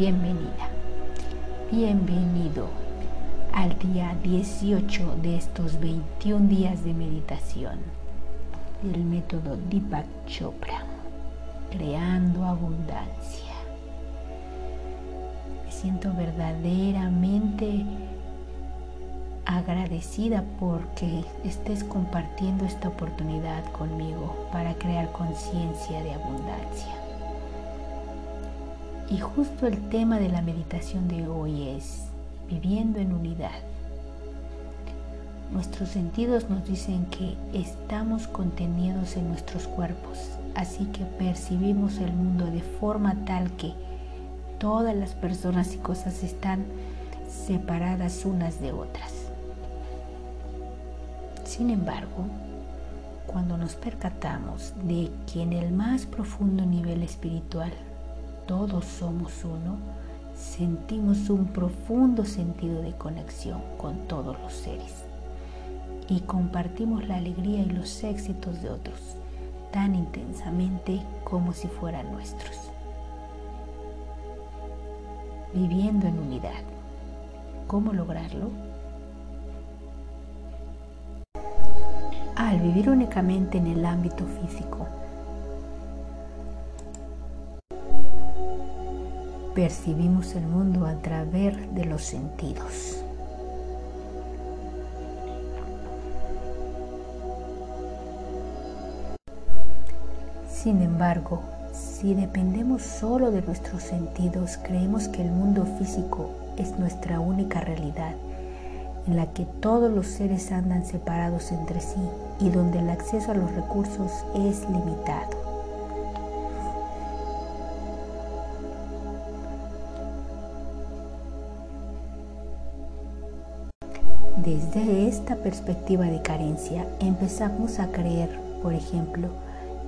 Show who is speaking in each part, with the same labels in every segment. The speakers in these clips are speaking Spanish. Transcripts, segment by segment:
Speaker 1: bienvenida, bienvenido al día 18 de estos 21 días de meditación del método Deepak Chopra, creando abundancia. Me siento verdaderamente agradecida porque estés compartiendo esta oportunidad conmigo para crear conciencia de abundancia. Y justo el tema de la meditación de hoy es viviendo en unidad. Nuestros sentidos nos dicen que estamos contenidos en nuestros cuerpos, así que percibimos el mundo de forma tal que todas las personas y cosas están separadas unas de otras. Sin embargo, cuando nos percatamos de que en el más profundo nivel espiritual todos somos uno, sentimos un profundo sentido de conexión con todos los seres y compartimos la alegría y los éxitos de otros tan intensamente como si fueran nuestros. Viviendo en unidad. ¿Cómo lograrlo? Al vivir únicamente en el ámbito físico, percibimos el mundo a través de los sentidos. Sin embargo, si dependemos solo de nuestros sentidos, creemos que el mundo físico es nuestra única realidad, en la que todos los seres andan separados entre sí y donde el acceso a los recursos es limitado. Desde esta perspectiva de carencia empezamos a creer, por ejemplo,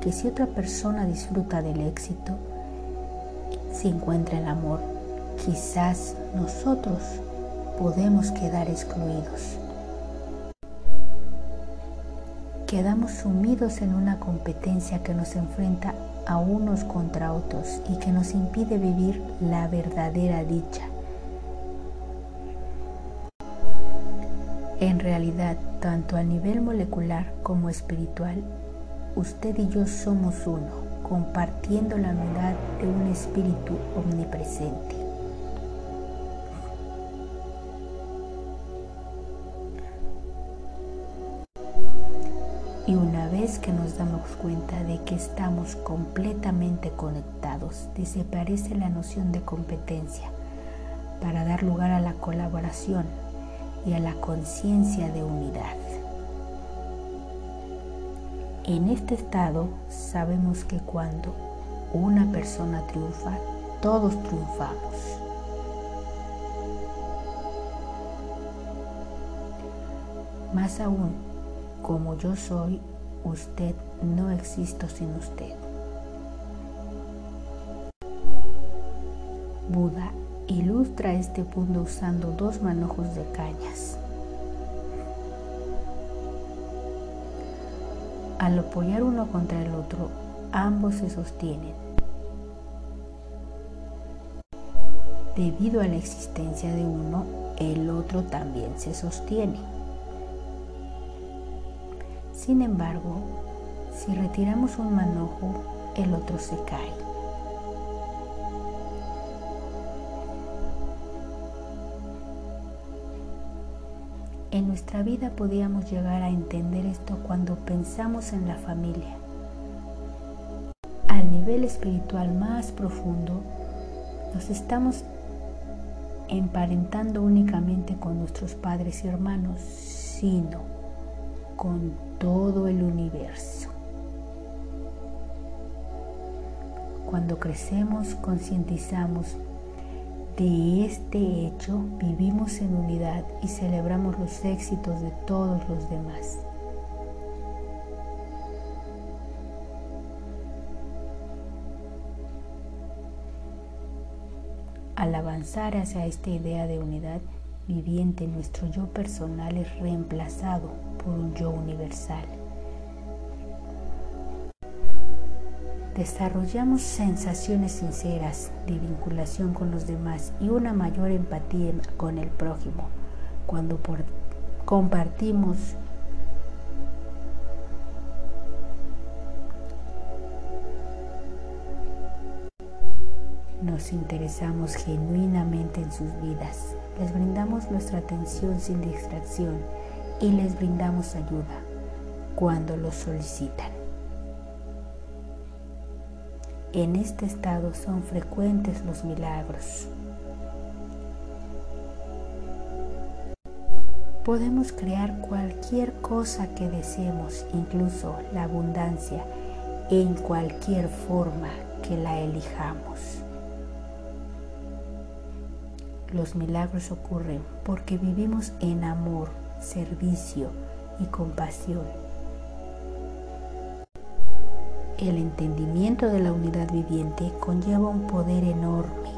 Speaker 1: que si otra persona disfruta del éxito, si encuentra el amor, quizás nosotros podemos quedar excluidos. Quedamos sumidos en una competencia que nos enfrenta a unos contra otros y que nos impide vivir la verdadera dicha En realidad, tanto a nivel molecular como espiritual, usted y yo somos uno, compartiendo la unidad de un espíritu omnipresente. Y una vez que nos damos cuenta de que estamos completamente conectados, desaparece la noción de competencia para dar lugar a la colaboración y a la conciencia de unidad. En este estado sabemos que cuando una persona triunfa, todos triunfamos. Más aún, como yo soy, usted no existo sin usted. Buda Ilustra este punto usando dos manojos de cañas. Al apoyar uno contra el otro, ambos se sostienen. Debido a la existencia de uno, el otro también se sostiene. Sin embargo, si retiramos un manojo, el otro se cae. En nuestra vida podíamos llegar a entender esto cuando pensamos en la familia. Al nivel espiritual más profundo, nos estamos emparentando únicamente con nuestros padres y hermanos, sino con todo el universo. Cuando crecemos, concientizamos de este hecho vivimos en unidad y celebramos los éxitos de todos los demás. Al avanzar hacia esta idea de unidad viviente, nuestro yo personal es reemplazado por un yo universal. Desarrollamos sensaciones sinceras de vinculación con los demás y una mayor empatía con el prójimo cuando compartimos nos interesamos genuinamente en sus vidas, les brindamos nuestra atención sin distracción y les brindamos ayuda cuando lo solicitan. En este estado son frecuentes los milagros. Podemos crear cualquier cosa que deseemos, incluso la abundancia, en cualquier forma que la elijamos. Los milagros ocurren porque vivimos en amor, servicio y compasión. El entendimiento de la unidad viviente conlleva un poder enorme.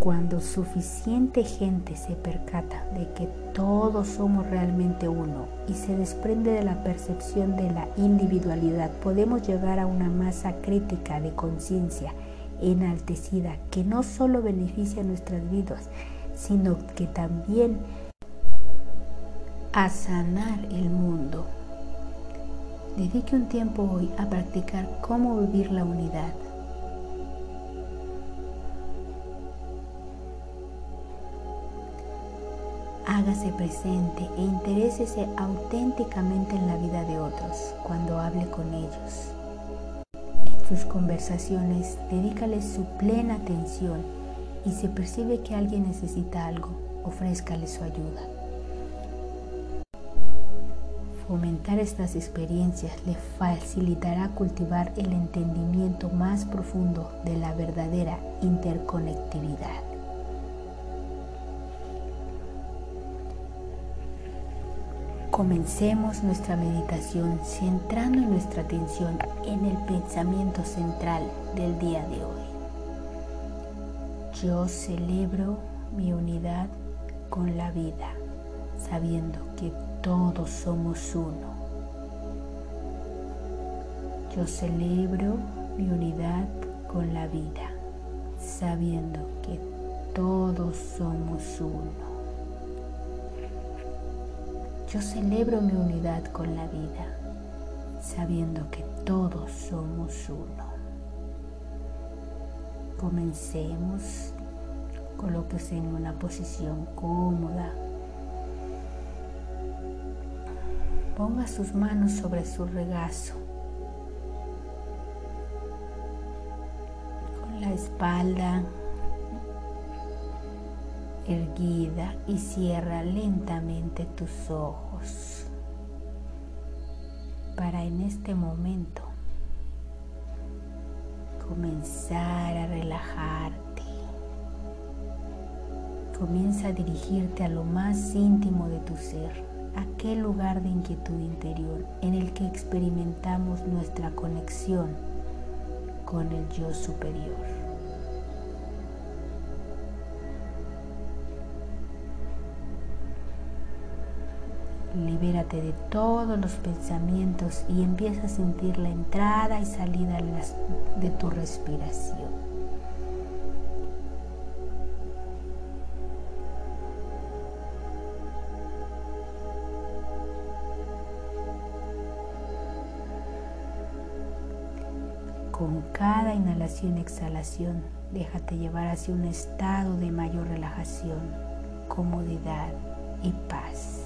Speaker 1: Cuando suficiente gente se percata de que todos somos realmente uno y se desprende de la percepción de la individualidad, podemos llegar a una masa crítica de conciencia enaltecida que no solo beneficia nuestras vidas, sino que también a sanar el mundo. Dedique un tiempo hoy a practicar cómo vivir la unidad. Hágase presente e interésese auténticamente en la vida de otros cuando hable con ellos sus conversaciones, dedícale su plena atención y si percibe que alguien necesita algo, ofrézcale su ayuda. Fomentar estas experiencias le facilitará cultivar el entendimiento más profundo de la verdadera interconectividad. Comencemos nuestra meditación centrando nuestra atención en el pensamiento central del día de hoy. Yo celebro mi unidad con la vida, sabiendo que todos somos uno. Yo celebro mi unidad con la vida, sabiendo que todos somos uno. Yo celebro mi unidad con la vida, sabiendo que todos somos uno. Comencemos. Colóquese en una posición cómoda. Ponga sus manos sobre su regazo. Con la espalda erguida y cierra lentamente tus ojos para en este momento comenzar a relajarte. Comienza a dirigirte a lo más íntimo de tu ser, aquel lugar de inquietud interior en el que experimentamos nuestra conexión con el yo superior. Libérate de todos los pensamientos y empieza a sentir la entrada y salida de tu respiración. Con cada inhalación y exhalación, déjate llevar hacia un estado de mayor relajación, comodidad y paz.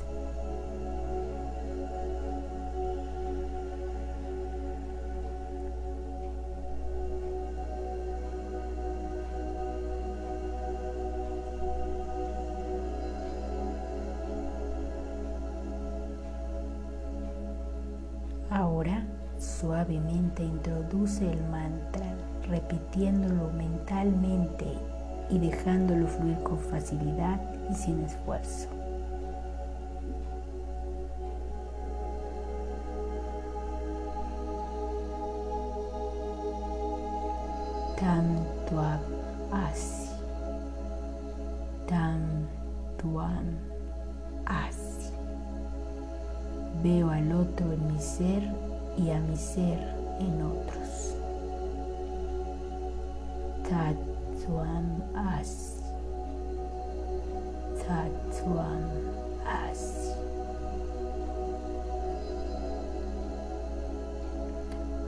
Speaker 1: Suavemente introduce el mantra repitiéndolo mentalmente y dejándolo fluir con facilidad y sin esfuerzo. Tanto así. Chuan Asi. Veo al otro en mi ser y a mi ser en otros. Chuan Asi. Chuan Asi.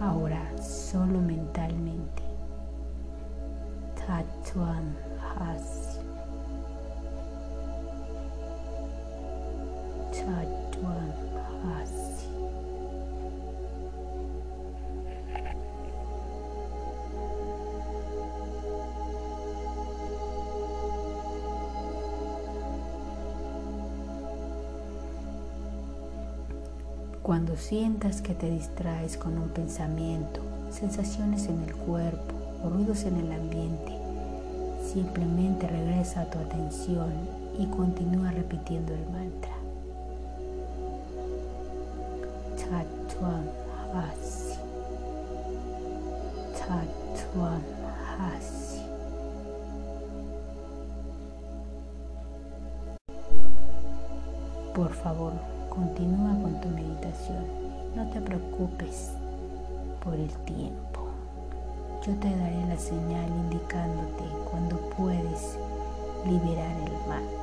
Speaker 1: Ahora solo mentalmente. Tatuan Hasi. Tatuan Cuando sientas que te distraes con un pensamiento, sensaciones en el cuerpo o ruidos en el ambiente, simplemente regresa a tu atención y continúa repitiendo el mantra. Tatuam Hasi. Hasi. Por favor, continúa con tu meditación. No te preocupes por el tiempo. Yo te daré la señal indicándote cuando puedes liberar el mantra.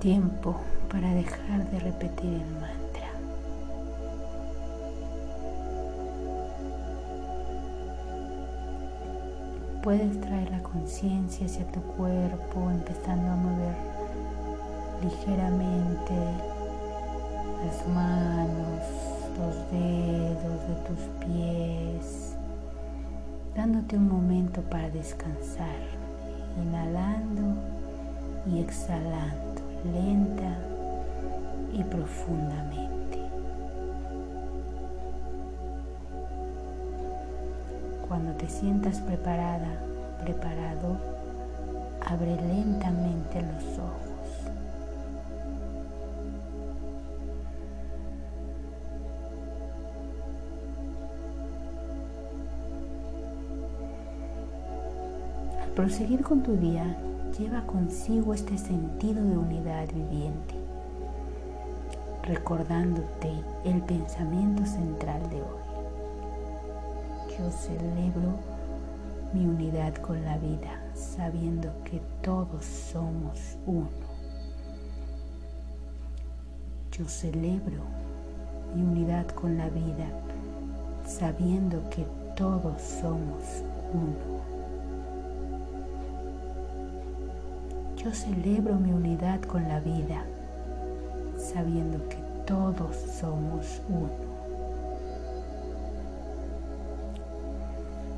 Speaker 1: Tiempo para dejar de repetir el mantra. Puedes traer la conciencia hacia tu cuerpo, empezando a mover ligeramente las manos, los dedos de tus pies, dándote un momento para descansar, inhalando y exhalando lenta y profundamente. Cuando te sientas preparada, preparado, abre lentamente los ojos. Proseguir con tu día, lleva consigo este sentido de unidad viviente, recordándote el pensamiento central de hoy. Yo celebro mi unidad con la vida, sabiendo que todos somos uno. Yo celebro mi unidad con la vida, sabiendo que todos somos uno. Yo celebro mi unidad con la vida, sabiendo que todos somos uno.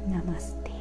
Speaker 1: Namaste.